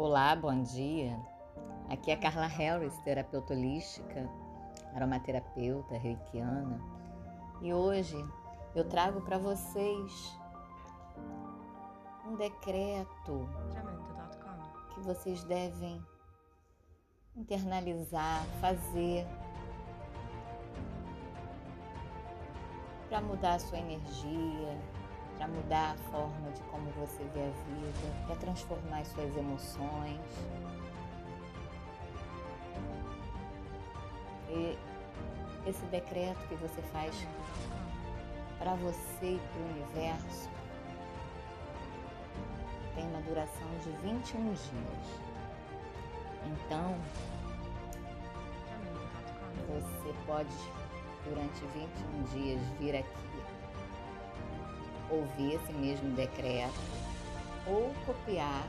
Olá, bom dia. Aqui é Carla Harris, terapeuta holística, aromaterapeuta reikiana, e hoje eu trago para vocês um decreto que vocês devem internalizar, fazer para mudar a sua energia, mudar a forma de como você vê a vida, para transformar as suas emoções. E esse decreto que você faz para você e para o universo tem uma duração de 21 dias. Então, você pode, durante 21 dias, vir aqui ouvir esse mesmo decreto ou copiar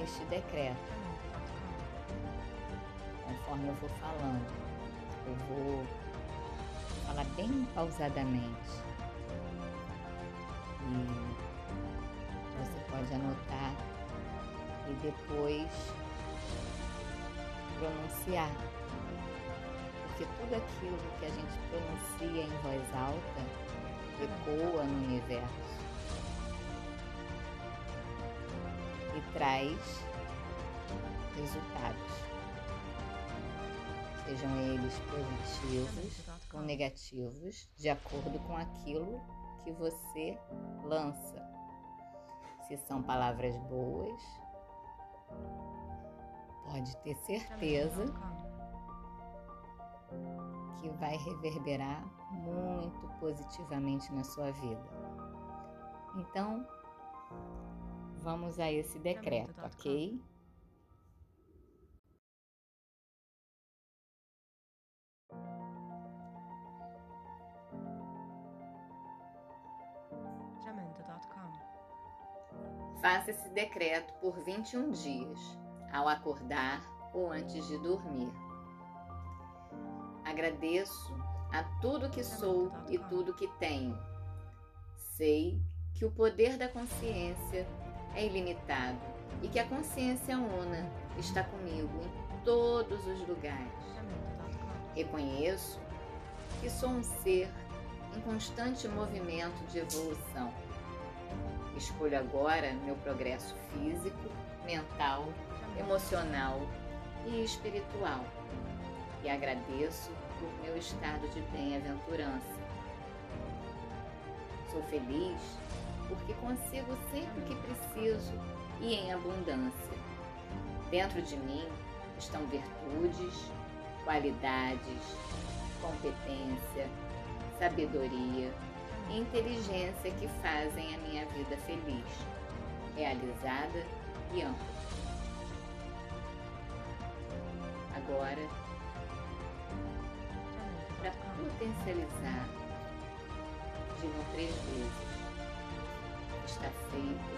este decreto. Conforme eu vou falando, eu vou falar bem pausadamente. E você pode anotar e depois pronunciar. Porque tudo aquilo que a gente pronuncia em voz alta ecoa no universo e traz resultados, sejam eles positivos ou negativos, de acordo com aquilo que você lança. Se são palavras boas, pode ter certeza que vai reverberar muito positivamente na sua vida. Então, vamos a esse decreto, ok? Faça esse decreto por 21 dias, ao acordar ou antes de dormir. Agradeço a tudo que sou e tudo que tenho. Sei que o poder da consciência é ilimitado e que a consciência una está comigo em todos os lugares. Reconheço que sou um ser em constante movimento de evolução. Escolho agora meu progresso físico, mental, emocional e espiritual e agradeço por meu estado de bem-aventurança. Sou feliz porque consigo sempre o que preciso e em abundância. Dentro de mim estão virtudes, qualidades, competência, sabedoria e inteligência que fazem a minha vida feliz, realizada e ampla. Agora, para potencializar. Digam três vezes. Está feito,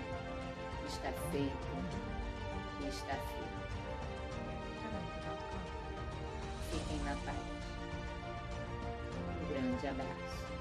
está feito e está feito. Fiquem na paz. Um grande abraço.